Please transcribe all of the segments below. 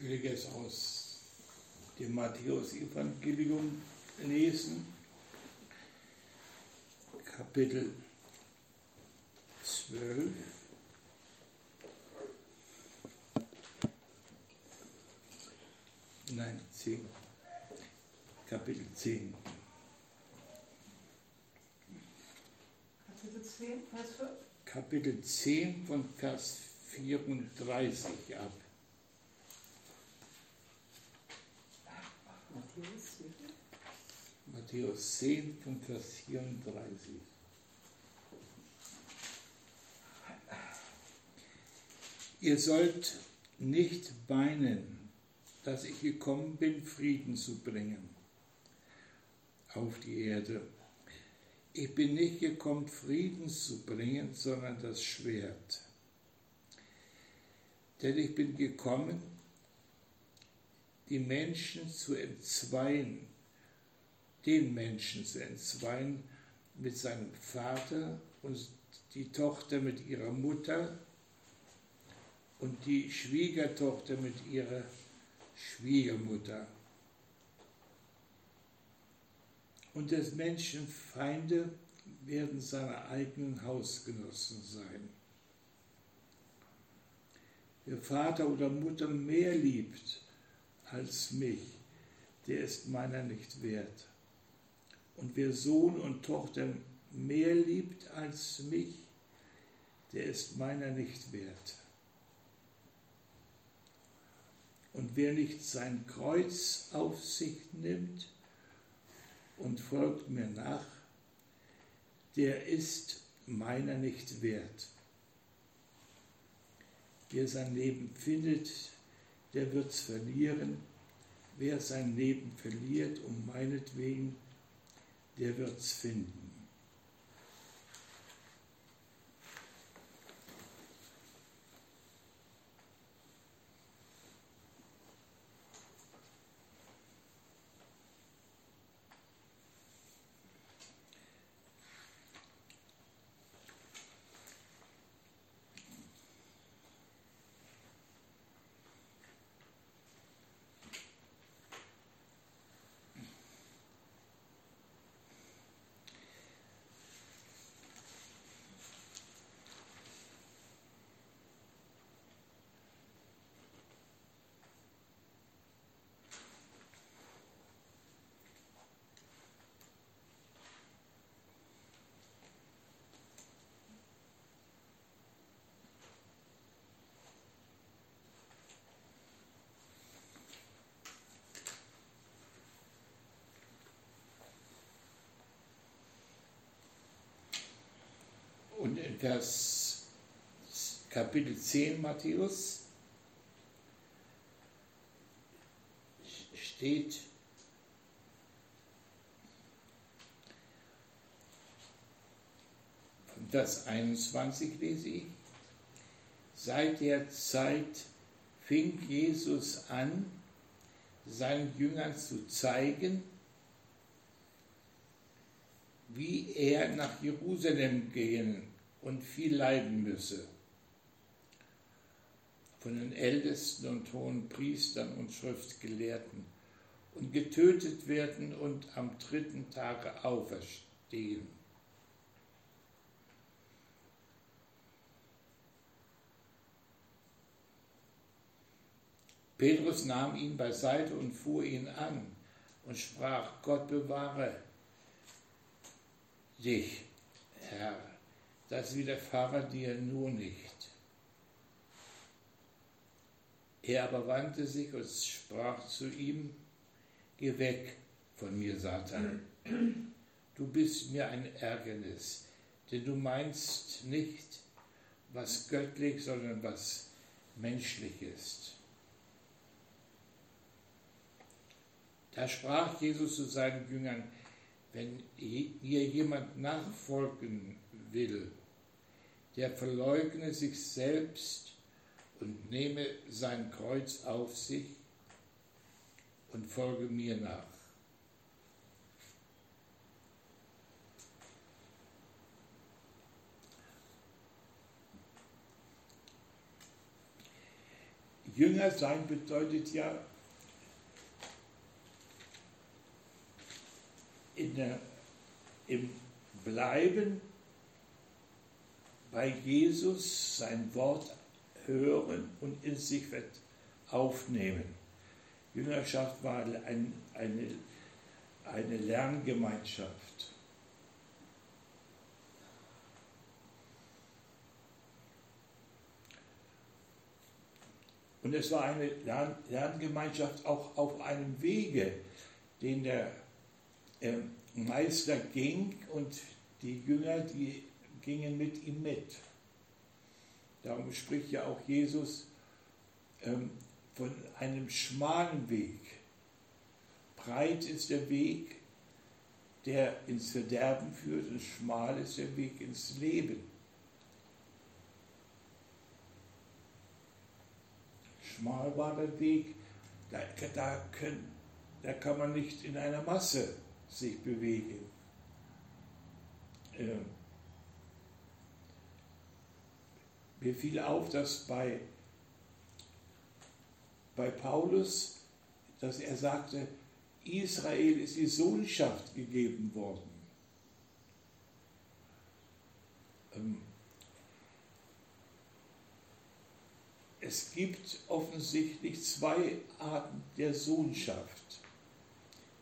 will jetzt aus dem Matthäus-Evangelium lesen, Kapitel 12. Nein, 10. Kapitel 10. Kapitel 10, Vers 5. Kapitel 10 von Vers 34 ab. Matthäus, viel? Matthäus 10 von Vers 34. Ihr sollt nicht weinen, dass ich gekommen bin, Frieden zu bringen auf die Erde. Ich bin nicht gekommen, Frieden zu bringen, sondern das Schwert. Denn ich bin gekommen, die Menschen zu entzweien, den Menschen zu entzweien mit seinem Vater und die Tochter mit ihrer Mutter und die Schwiegertochter mit ihrer Schwiegermutter. Und des Menschen Feinde werden seine eigenen Hausgenossen sein. Wer Vater oder Mutter mehr liebt als mich, der ist meiner nicht wert. Und wer Sohn und Tochter mehr liebt als mich, der ist meiner nicht wert. Und wer nicht sein Kreuz auf sich nimmt und folgt mir nach, der ist meiner nicht wert. Wer sein Leben findet, der wird's verlieren. Wer sein Leben verliert um meinetwegen, der wird's finden. Vers Kapitel 10 Matthäus steht, Vers 21 lese ich, seit der Zeit fing Jesus an, seinen Jüngern zu zeigen, wie er nach Jerusalem gehen und viel leiden müsse. Von den Ältesten und hohen Priestern und Schriftgelehrten und getötet werden und am dritten Tage auferstehen. Petrus nahm ihn beiseite und fuhr ihn an und sprach, Gott bewahre dich, Herr, das widerfahre dir nur nicht. Er aber wandte sich und sprach zu ihm, Geh weg von mir, Satan. Du bist mir ein Ärgernis, denn du meinst nicht, was göttlich, sondern was menschlich ist. Da sprach Jesus zu seinen Jüngern, wenn ihr jemand nachfolgen will, der verleugne sich selbst und nehme sein Kreuz auf sich und folge mir nach. Jünger sein bedeutet ja, in der, im Bleiben bei Jesus sein Wort hören und in sich aufnehmen. Jüngerschaft war ein, eine, eine Lerngemeinschaft. Und es war eine Lerngemeinschaft auch auf einem Wege, den der ähm, Meister ging und die Jünger, die gingen mit ihm mit. Darum spricht ja auch Jesus ähm, von einem schmalen Weg. Breit ist der Weg, der ins Verderben führt, und schmal ist der Weg ins Leben. Schmal war der Weg, da, da, können, da kann man nicht in einer Masse sich bewegen. Ähm, mir fiel auf, dass bei, bei Paulus, dass er sagte, Israel ist die Sohnschaft gegeben worden. Ähm, es gibt offensichtlich zwei Arten der Sohnschaft.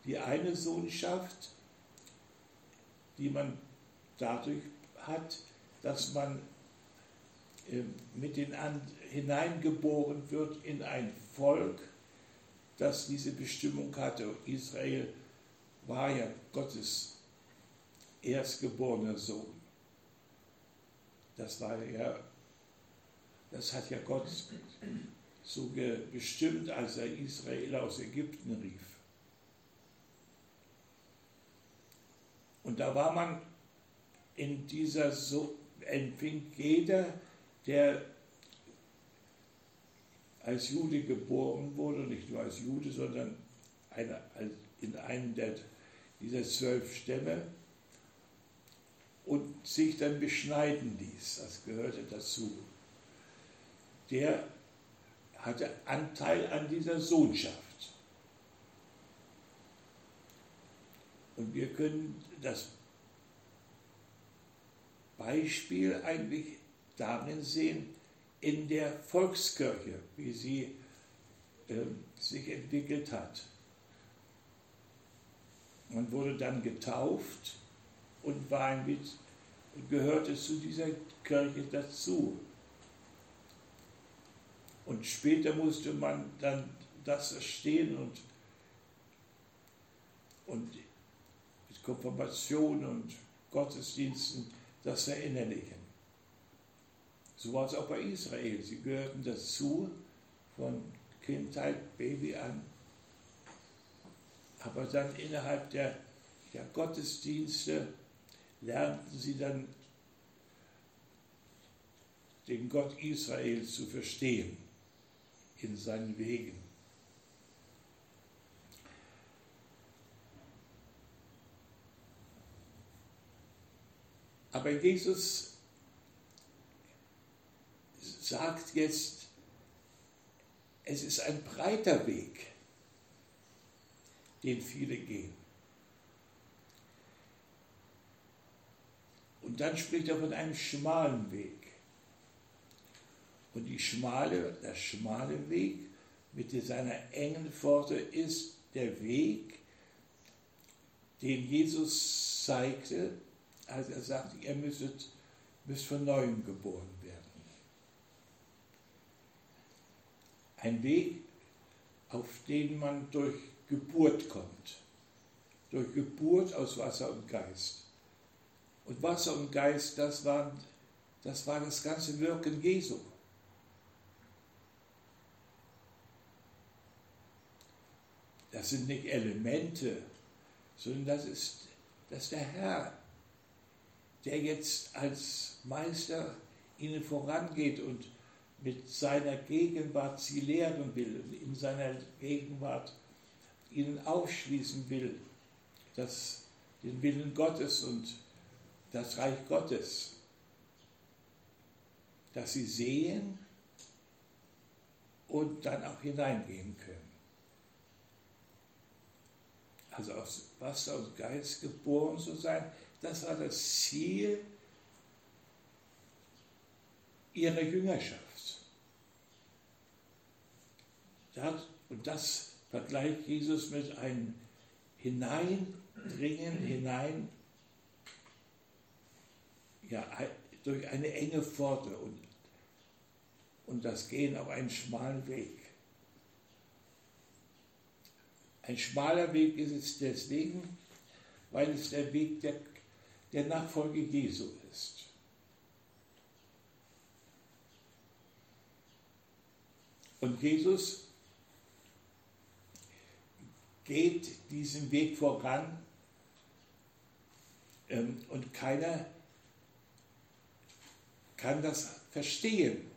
Die eine Sohnschaft, die man dadurch hat, dass man mit den hineingeboren wird in ein Volk, das diese Bestimmung hatte. Israel war ja Gottes erstgeborener Sohn. Das war ja, das hat ja Gott so bestimmt, als er Israel aus Ägypten rief. Und da war man in dieser, so empfing jeder der als Jude geboren wurde, nicht nur als Jude, sondern eine, in einem der, dieser zwölf Stämme und sich dann beschneiden ließ, das gehörte dazu. Der hatte Anteil an dieser Sohnschaft. Und wir können das Beispiel eigentlich darin sehen, in der Volkskirche, wie sie äh, sich entwickelt hat. Man wurde dann getauft und war mit, gehörte zu dieser Kirche dazu. Und später musste man dann das verstehen und, und mit Konfirmation und Gottesdiensten das verinnerlichen. So war es auch bei Israel. Sie gehörten dazu von Kindheit, Baby an. Aber dann innerhalb der, der Gottesdienste lernten sie dann den Gott Israels zu verstehen in seinen Wegen. Aber Jesus sagt jetzt, es ist ein breiter Weg, den viele gehen. Und dann spricht er von einem schmalen Weg. Und die schmale, der schmale Weg mit seiner engen Pforte ist der Weg, den Jesus zeigte, als er sagte, ihr müsstet, müsst von neuem geboren werden. Ein Weg, auf den man durch Geburt kommt. Durch Geburt aus Wasser und Geist. Und Wasser und Geist, das war das, war das ganze Wirken Jesu. Das sind nicht Elemente, sondern das ist, das ist der Herr, der jetzt als Meister ihnen vorangeht und mit seiner Gegenwart sie lehren will, in seiner Gegenwart ihnen aufschließen will, das, den Willen Gottes und das Reich Gottes, dass sie sehen, und dann auch hineingehen können. Also aus Wasser und Geist geboren zu sein, das war das Ziel ihrer Jüngerschaft. Und das vergleicht Jesus mit einem Hineindringen, hinein, ja, durch eine enge Pforte und, und das Gehen auf einen schmalen Weg. Ein schmaler Weg ist es deswegen, weil es der Weg der, der Nachfolge Jesu ist. Und Jesus geht diesen Weg voran ähm, und keiner kann das verstehen.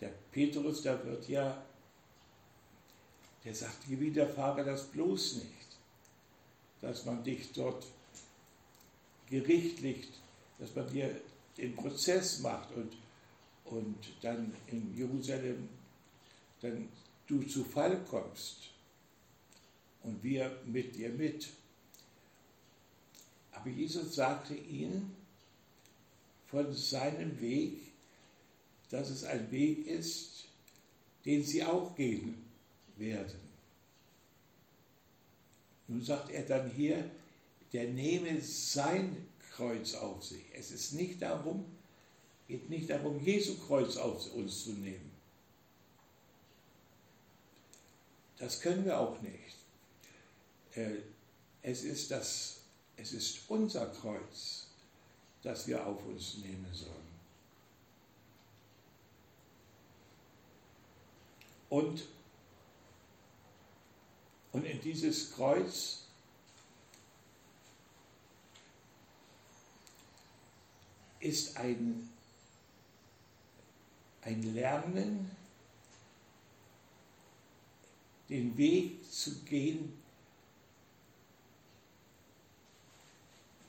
Der Petrus, der wird ja, der sagt, widerfahre das bloß nicht, dass man dich dort gerichtlich, dass man dir den Prozess macht und, und dann in Jerusalem dann du zu Fall kommst und wir mit dir mit. Aber Jesus sagte ihnen von seinem Weg, dass es ein Weg ist, den sie auch gehen werden. Nun sagt er dann hier, der nehme sein Kreuz auf sich. Es ist nicht darum, geht nicht darum, Jesu Kreuz auf uns zu nehmen. Das können wir auch nicht. Äh, es ist, das, es ist unser Kreuz, das wir auf uns nehmen sollen. Und, und in dieses Kreuz ist ein, ein Lernen, den Weg zu gehen,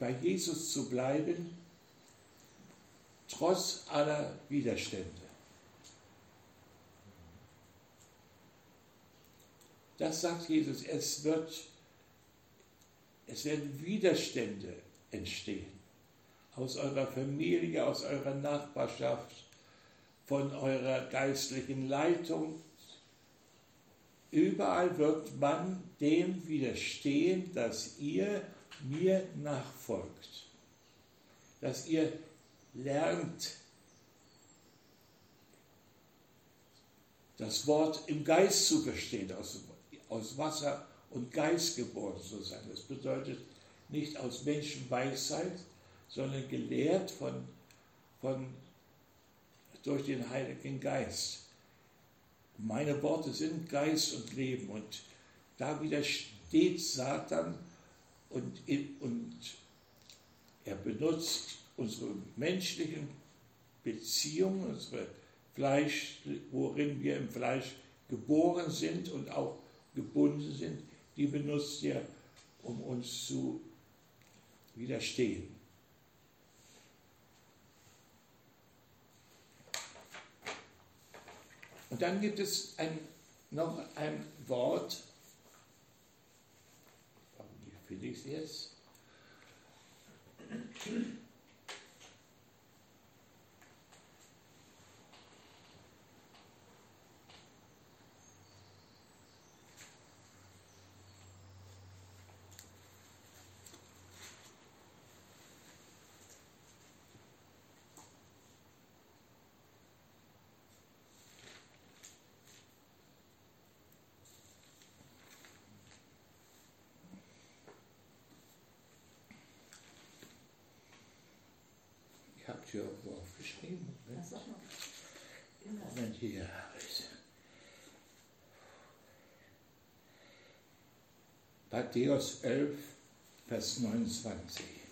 bei Jesus zu bleiben, trotz aller Widerstände. Das sagt Jesus, es, wird, es werden Widerstände entstehen. Aus eurer Familie, aus eurer Nachbarschaft, von eurer geistlichen Leitung. Überall wird man dem widerstehen, dass ihr mir nachfolgt, dass ihr lernt, das Wort im Geist zu verstehen, aus, aus Wasser und Geist geboren zu sein. Das bedeutet nicht aus Menschenweisheit, sondern gelehrt von, von, durch den Heiligen Geist. Meine Worte sind Geist und Leben und da widersteht Satan und, und er benutzt unsere menschlichen Beziehungen, unsere Fleisch, worin wir im Fleisch geboren sind und auch gebunden sind, die benutzt er, um uns zu widerstehen. Und dann gibt es ein, noch ein Wort, Odysseus. Irgendwo aufgeschrieben. Moment, Moment hier. Matthäus 11, Vers 29.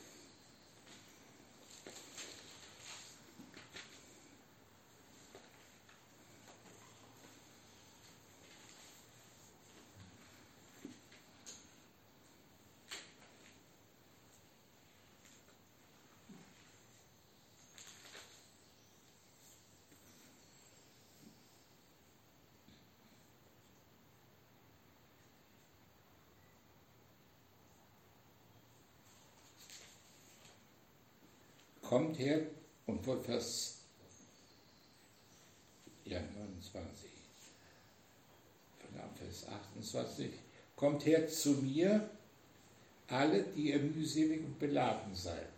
kommt her und von Vers ja, 29, von Vers 28, kommt her zu mir, alle, die ihr mühselig und beladen seid.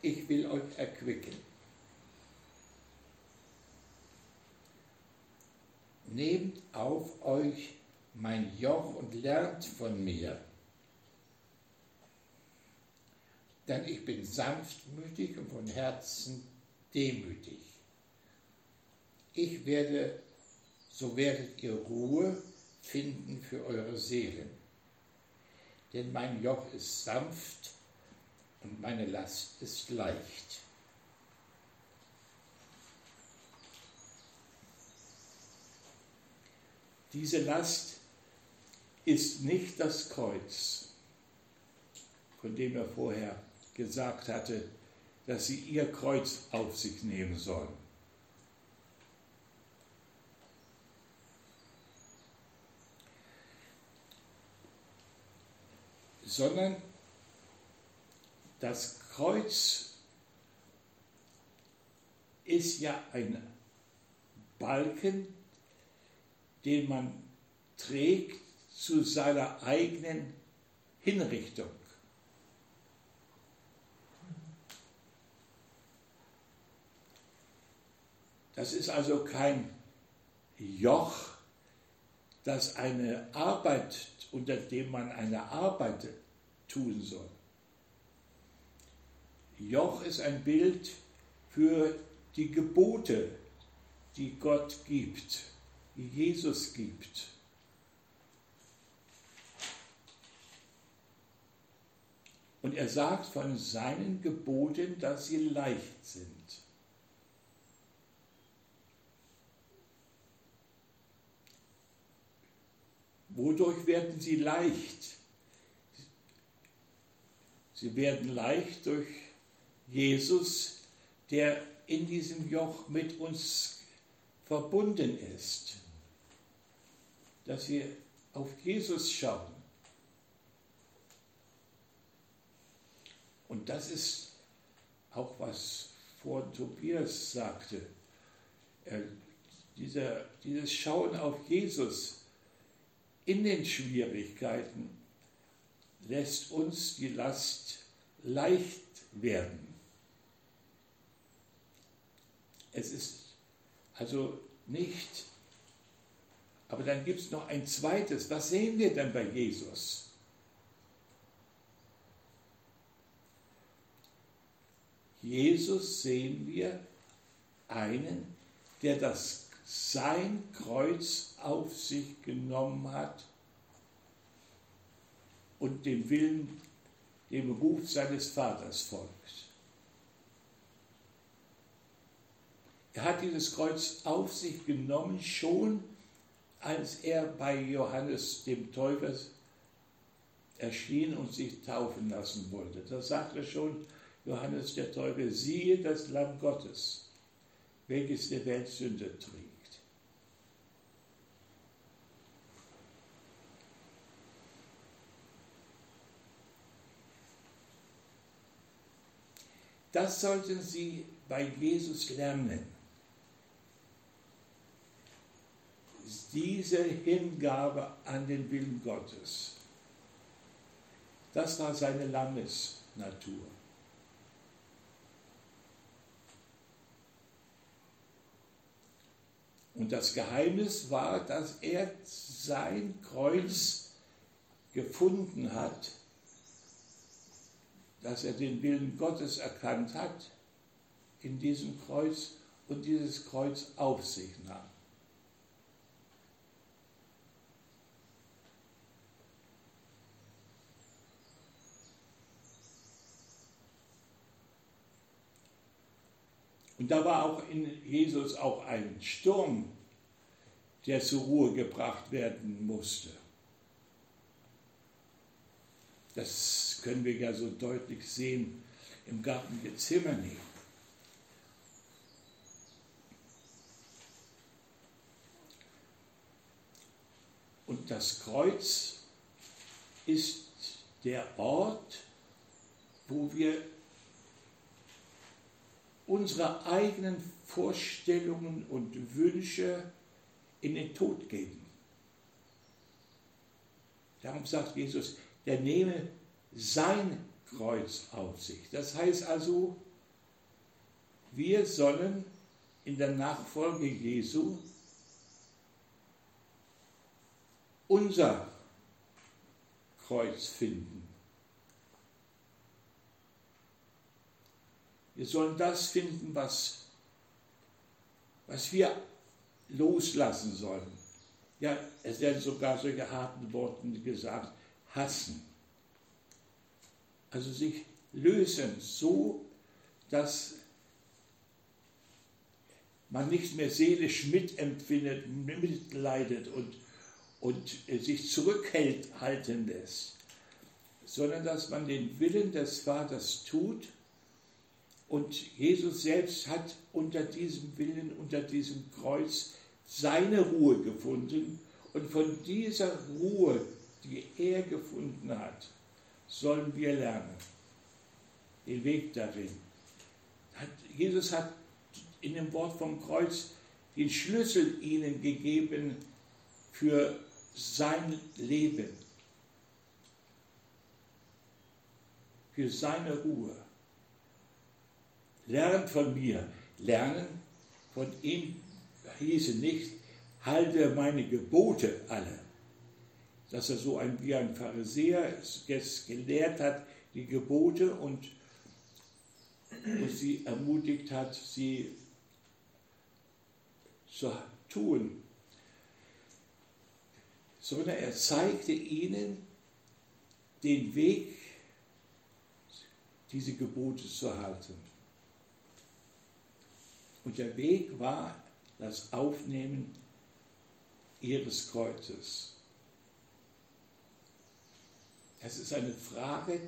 Ich will euch erquicken. Nehmt auf euch mein Joch und lernt von mir. Denn ich bin sanftmütig und von Herzen demütig. Ich werde, so werdet ihr Ruhe finden für eure Seelen. Denn mein Joch ist sanft und meine Last ist leicht. Diese Last ist nicht das Kreuz, von dem er vorher gesagt hatte, dass sie ihr Kreuz auf sich nehmen sollen. Sondern das Kreuz ist ja ein Balken, den man trägt zu seiner eigenen Hinrichtung. Das ist also kein Joch, das eine Arbeit, unter dem man eine Arbeit tun soll. Joch ist ein Bild für die Gebote, die Gott gibt, die Jesus gibt. Und er sagt von seinen Geboten, dass sie leicht sind. Wodurch werden sie leicht? Sie werden leicht durch Jesus, der in diesem Joch mit uns verbunden ist. Dass wir auf Jesus schauen. Und das ist auch, was vor Tobias sagte. Er, dieser, dieses Schauen auf Jesus in den Schwierigkeiten lässt uns die Last leicht werden. Es ist also nicht, aber dann gibt es noch ein zweites. Was sehen wir denn bei Jesus? Jesus sehen wir einen, der das sein Kreuz auf sich genommen hat und dem Willen, dem Ruf seines Vaters folgt. Er hat dieses Kreuz auf sich genommen, schon als er bei Johannes dem Täufer erschien und sich taufen lassen wollte. Da sagte schon Johannes der Täufer, siehe das Lamm Gottes, welches der Welt Sünde trägt. Das sollten Sie bei Jesus lernen. Diese Hingabe an den Willen Gottes. Das war seine Lammesnatur. Und das Geheimnis war, dass er sein Kreuz gefunden hat dass er den Willen Gottes erkannt hat in diesem Kreuz und dieses Kreuz auf sich nahm. Und da war auch in Jesus auch ein Sturm, der zur Ruhe gebracht werden musste. Das können wir ja so deutlich sehen im Garten Gethsemane. Und das Kreuz ist der Ort, wo wir unsere eigenen Vorstellungen und Wünsche in den Tod geben. Darum sagt Jesus, der nehme sein Kreuz auf sich. Das heißt also, wir sollen in der Nachfolge Jesu unser Kreuz finden. Wir sollen das finden, was, was wir loslassen sollen. Ja, es werden sogar solche harten Worte gesagt, hassen. Also sich lösen, so dass man nicht mehr seelisch mitempfindet, mitleidet und, und sich zurückhalten lässt, sondern dass man den Willen des Vaters tut und Jesus selbst hat unter diesem Willen, unter diesem Kreuz seine Ruhe gefunden. Und von dieser Ruhe, die er gefunden hat, sollen wir lernen. Den Weg darin. Jesus hat in dem Wort vom Kreuz den Schlüssel ihnen gegeben für sein Leben, für seine Ruhe. Lernt von mir. Lernen von ihm hieße nicht, halte meine Gebote alle. Dass er so ein, wie ein Pharisäer jetzt gelehrt hat, die Gebote und, und sie ermutigt hat, sie zu tun. Sondern er zeigte ihnen den Weg, diese Gebote zu halten. Und der Weg war das Aufnehmen ihres Kreuzes. Es ist eine Frage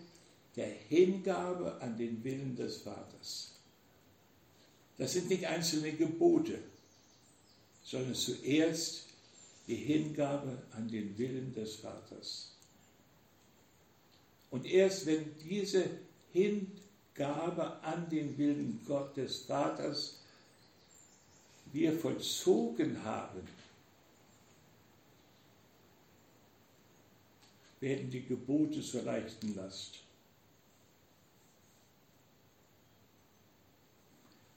der Hingabe an den Willen des Vaters. Das sind nicht einzelne Gebote, sondern zuerst die Hingabe an den Willen des Vaters. Und erst wenn diese Hingabe an den Willen Gottes Vaters wir vollzogen haben, werden die Gebote zur leichten Last.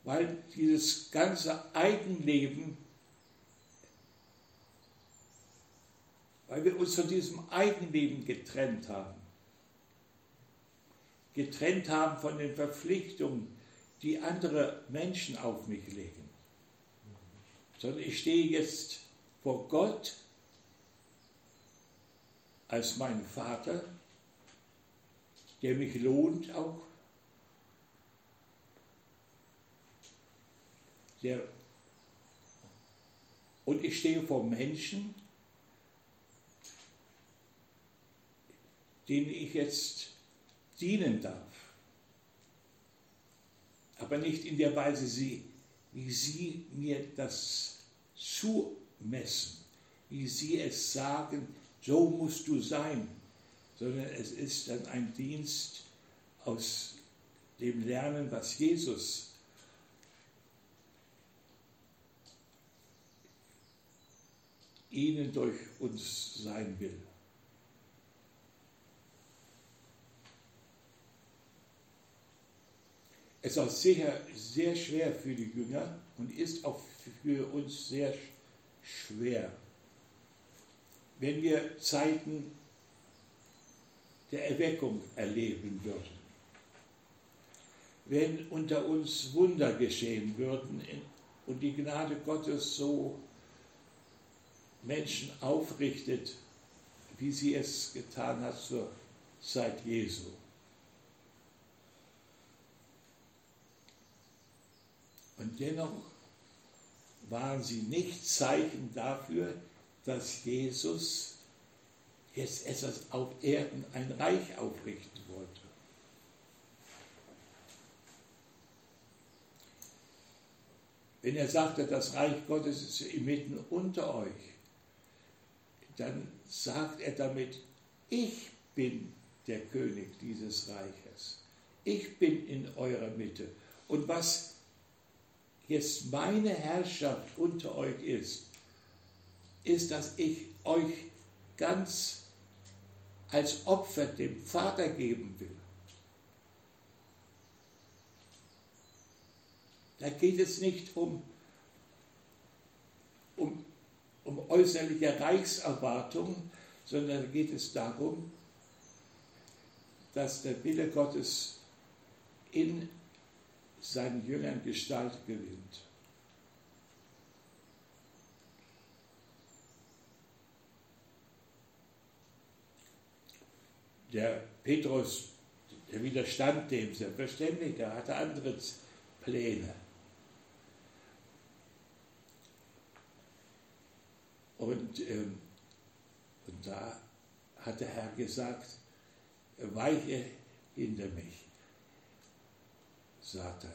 Weil dieses ganze Eigenleben, weil wir uns von diesem Eigenleben getrennt haben, getrennt haben von den Verpflichtungen, die andere Menschen auf mich legen sondern ich stehe jetzt vor Gott als mein Vater, der mich lohnt auch, der, und ich stehe vor Menschen, denen ich jetzt dienen darf, aber nicht in der Weise, wie Sie mir das zumessen, wie Sie es sagen, so musst du sein, sondern es ist dann ein Dienst aus dem Lernen, was Jesus ihnen durch uns sein will. Es ist auch sicher sehr schwer für die Jünger und ist auch für uns sehr schwer, wenn wir Zeiten der Erweckung erleben würden. Wenn unter uns Wunder geschehen würden und die Gnade Gottes so Menschen aufrichtet, wie sie es getan hat zur Zeit Jesu. Und dennoch waren sie nicht Zeichen dafür, dass Jesus jetzt etwas auf Erden, ein Reich aufrichten wollte. Wenn er sagte, das Reich Gottes ist inmitten unter euch, dann sagt er damit, ich bin der König dieses Reiches. Ich bin in eurer Mitte. Und was jetzt meine Herrschaft unter euch ist, ist, dass ich euch ganz als Opfer dem Vater geben will. Da geht es nicht um, um, um äußerliche Reichserwartung, sondern da geht es darum, dass der Wille Gottes in seinen Jüngern Gestalt gewinnt. Der Petrus, der widerstand dem selbstverständlich, der hatte andere Pläne. Und, ähm, und da hat der Herr gesagt, weiche hinter mich, Satan.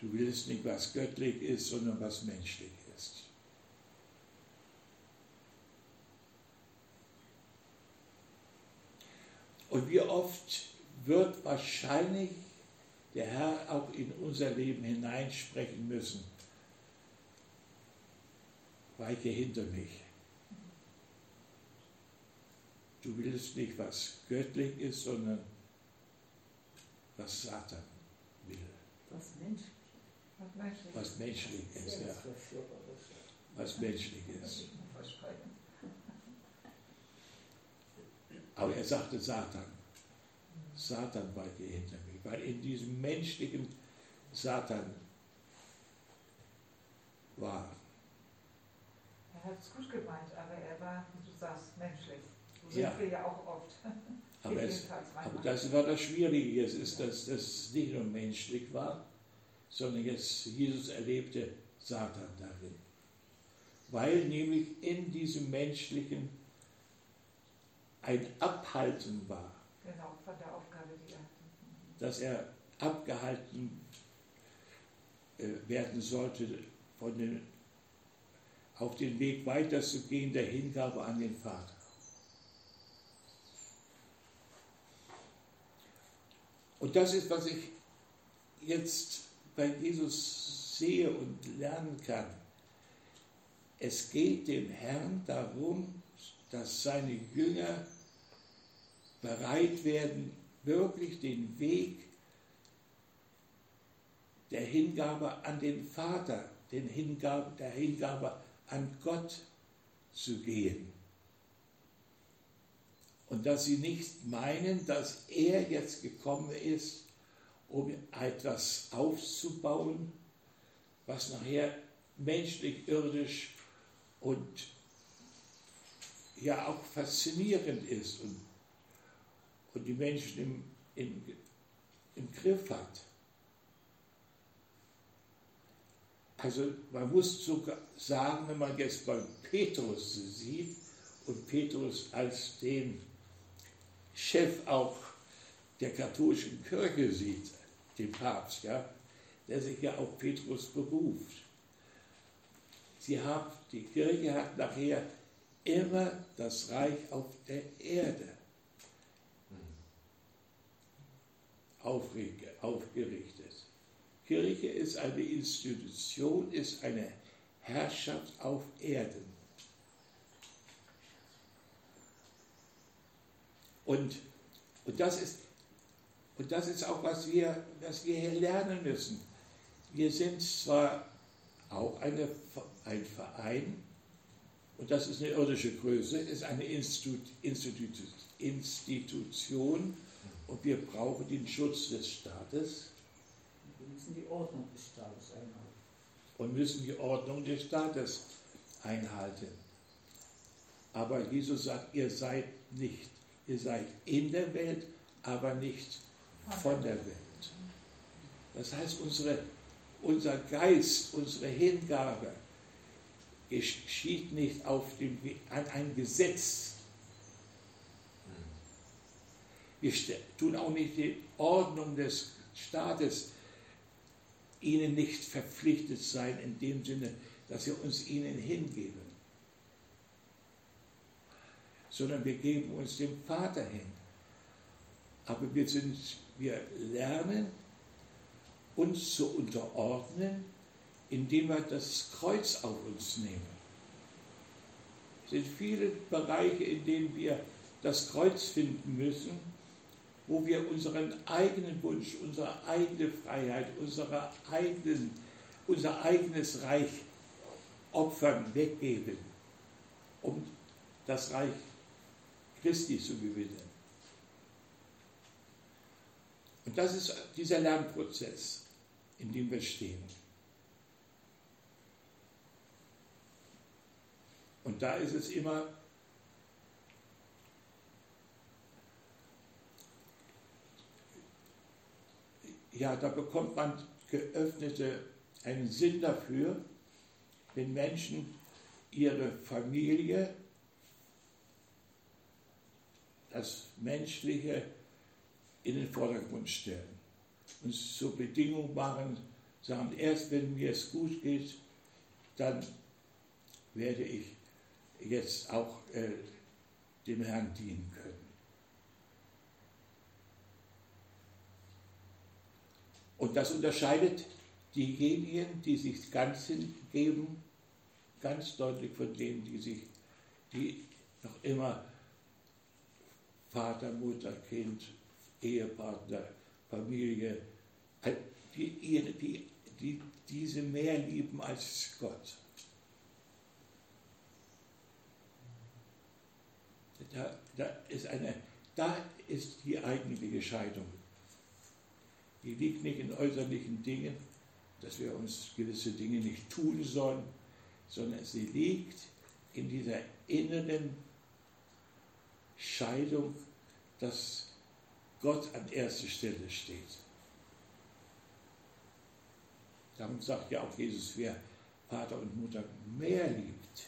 Du willst nicht, was göttlich ist, sondern was menschlich ist. Und wie oft wird wahrscheinlich der Herr auch in unser Leben hineinsprechen müssen. Weiche hinter mich. Du willst nicht, was göttlich ist, sondern was Satan will. Was menschlich, Was menschlich. Was menschlich ist, ja. Was menschlich ist. Aber er sagte Satan. Satan weiche hinter mich, weil in diesem menschlichen Satan war. Er hat es gut gemeint, aber er war, wie du sagst, menschlich. So Ja. sind wir ja auch oft. Aber, es, aber das war das Schwierige jetzt, ist, dass das nicht nur menschlich war, sondern jetzt Jesus erlebte Satan darin. Weil nämlich in diesem menschlichen ein Abhalten war, Genau, von der Aufgabe, die er hatte. dass er abgehalten äh, werden sollte, von den, auf den Weg weiterzugehen, der Hingabe an den Vater. Und das ist, was ich jetzt bei Jesus sehe und lernen kann. Es geht dem Herrn darum, dass seine Jünger bereit werden, wirklich den Weg der Hingabe an den Vater, den Hingabe, der Hingabe an Gott zu gehen. Und dass sie nicht meinen, dass er jetzt gekommen ist, um etwas aufzubauen, was nachher menschlich, irdisch und ja auch faszinierend ist und, und die Menschen im, im, im Griff hat. Also man muss sogar sagen, wenn man jetzt bei Petrus sieht und Petrus als den Chef auch der katholischen Kirche sieht, den Papst, ja, der sich ja auf Petrus beruft. Sie haben, die Kirche hat nachher immer das Reich auf der Erde aufgerichtet. Kirche ist eine Institution, ist eine Herrschaft auf Erden. Und, und, das ist, und das ist auch, was wir, was wir hier lernen müssen. Wir sind zwar auch eine, ein Verein, und das ist eine irdische Größe, ist eine Institu Institu Institution und wir brauchen den Schutz des Staates Wir müssen die Ordnung des Staates einhalten. und müssen die Ordnung des Staates einhalten. Aber Jesus sagt, ihr seid nicht, ihr seid in der Welt, aber nicht von der Welt. Das heißt, unsere, unser Geist, unsere Hingabe geschieht nicht auf dem, an ein Gesetz. Wir tun auch nicht die Ordnung des Staates ihnen nicht verpflichtet sein, in dem Sinne, dass wir uns ihnen hingeben, sondern wir geben uns dem Vater hin. Aber wir, sind, wir lernen uns zu unterordnen, indem wir das Kreuz auf uns nehmen. Es sind viele Bereiche, in denen wir das Kreuz finden müssen, wo wir unseren eigenen Wunsch, unsere eigene Freiheit, unsere eigenen, unser eigenes Reich opfern, weggeben, um das Reich Christi zu gewinnen. Und das ist dieser Lernprozess, in dem wir stehen. Und da ist es immer ja, da bekommt man geöffnete, einen Sinn dafür, wenn Menschen ihre Familie, das Menschliche in den Vordergrund stellen und zur Bedingung machen, sagen, erst wenn mir es gut geht, dann werde ich jetzt auch äh, dem Herrn dienen können. Und das unterscheidet diejenigen, die sich ganz hingeben, ganz deutlich von denen, die sich, die noch immer Vater, Mutter, Kind, Ehepartner, Familie, die, die, die diese mehr lieben als Gott. Da, da, ist eine, da ist die eigentliche Scheidung die liegt nicht in äußerlichen Dingen, dass wir uns gewisse Dinge nicht tun sollen, sondern sie liegt in dieser inneren Scheidung, dass Gott an erster Stelle steht. Darum sagt ja auch Jesus, wer Vater und Mutter mehr liebt.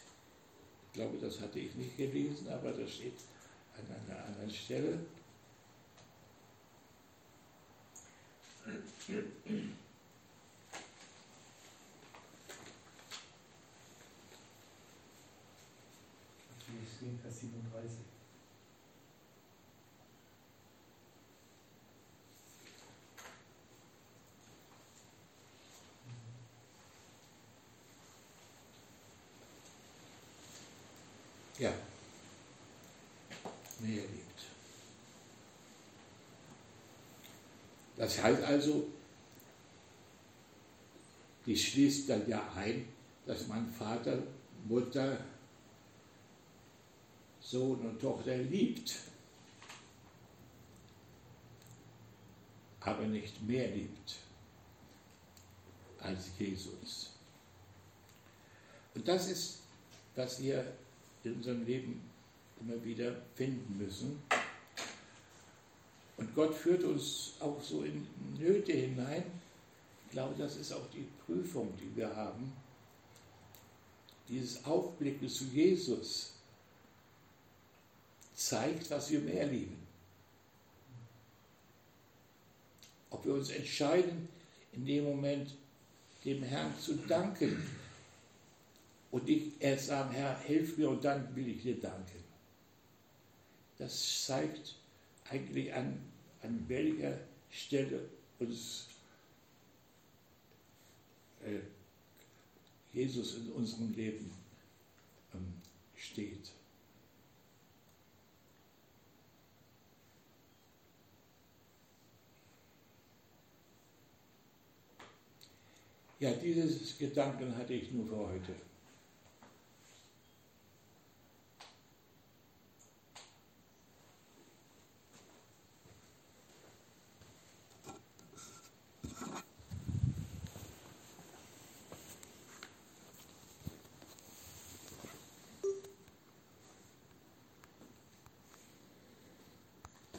Ich glaube, das hatte ich nicht gelesen, aber das steht an einer anderen Stelle. Wir stehen Vers 37. Ja. Mehr liebt. Das heißt also, die schließt dann ja ein, dass man Vater, Mutter, Sohn und Tochter liebt, aber nicht mehr liebt als Jesus. Und das ist, was wir in unserem Leben immer wieder finden müssen. Und Gott führt uns auch so in Nöte hinein, ich glaube, das ist auch die Prüfung, die wir haben. Dieses Aufblicken zu Jesus zeigt, was wir mehr lieben. Ob wir uns entscheiden, in dem Moment dem Herrn zu danken und nicht erst sagen, Herr, hilf mir und dann will ich dir danken. Das zeigt eigentlich an, an welcher Stelle uns Jesus in unserem Leben ähm, steht. Ja, dieses Gedanken hatte ich nur für heute.